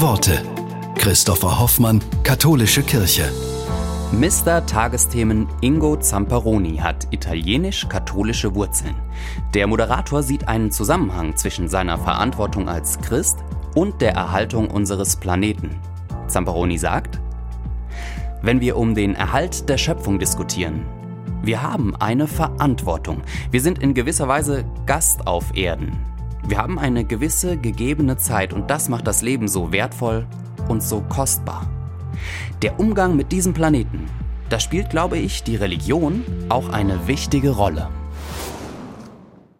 Worte. Christopher Hoffmann, Katholische Kirche. Mr. Tagesthemen Ingo Zamperoni hat italienisch-katholische Wurzeln. Der Moderator sieht einen Zusammenhang zwischen seiner Verantwortung als Christ und der Erhaltung unseres Planeten. Zamperoni sagt, wenn wir um den Erhalt der Schöpfung diskutieren, wir haben eine Verantwortung. Wir sind in gewisser Weise Gast auf Erden. Wir haben eine gewisse gegebene Zeit und das macht das Leben so wertvoll und so kostbar. Der Umgang mit diesem Planeten, da spielt, glaube ich, die Religion auch eine wichtige Rolle.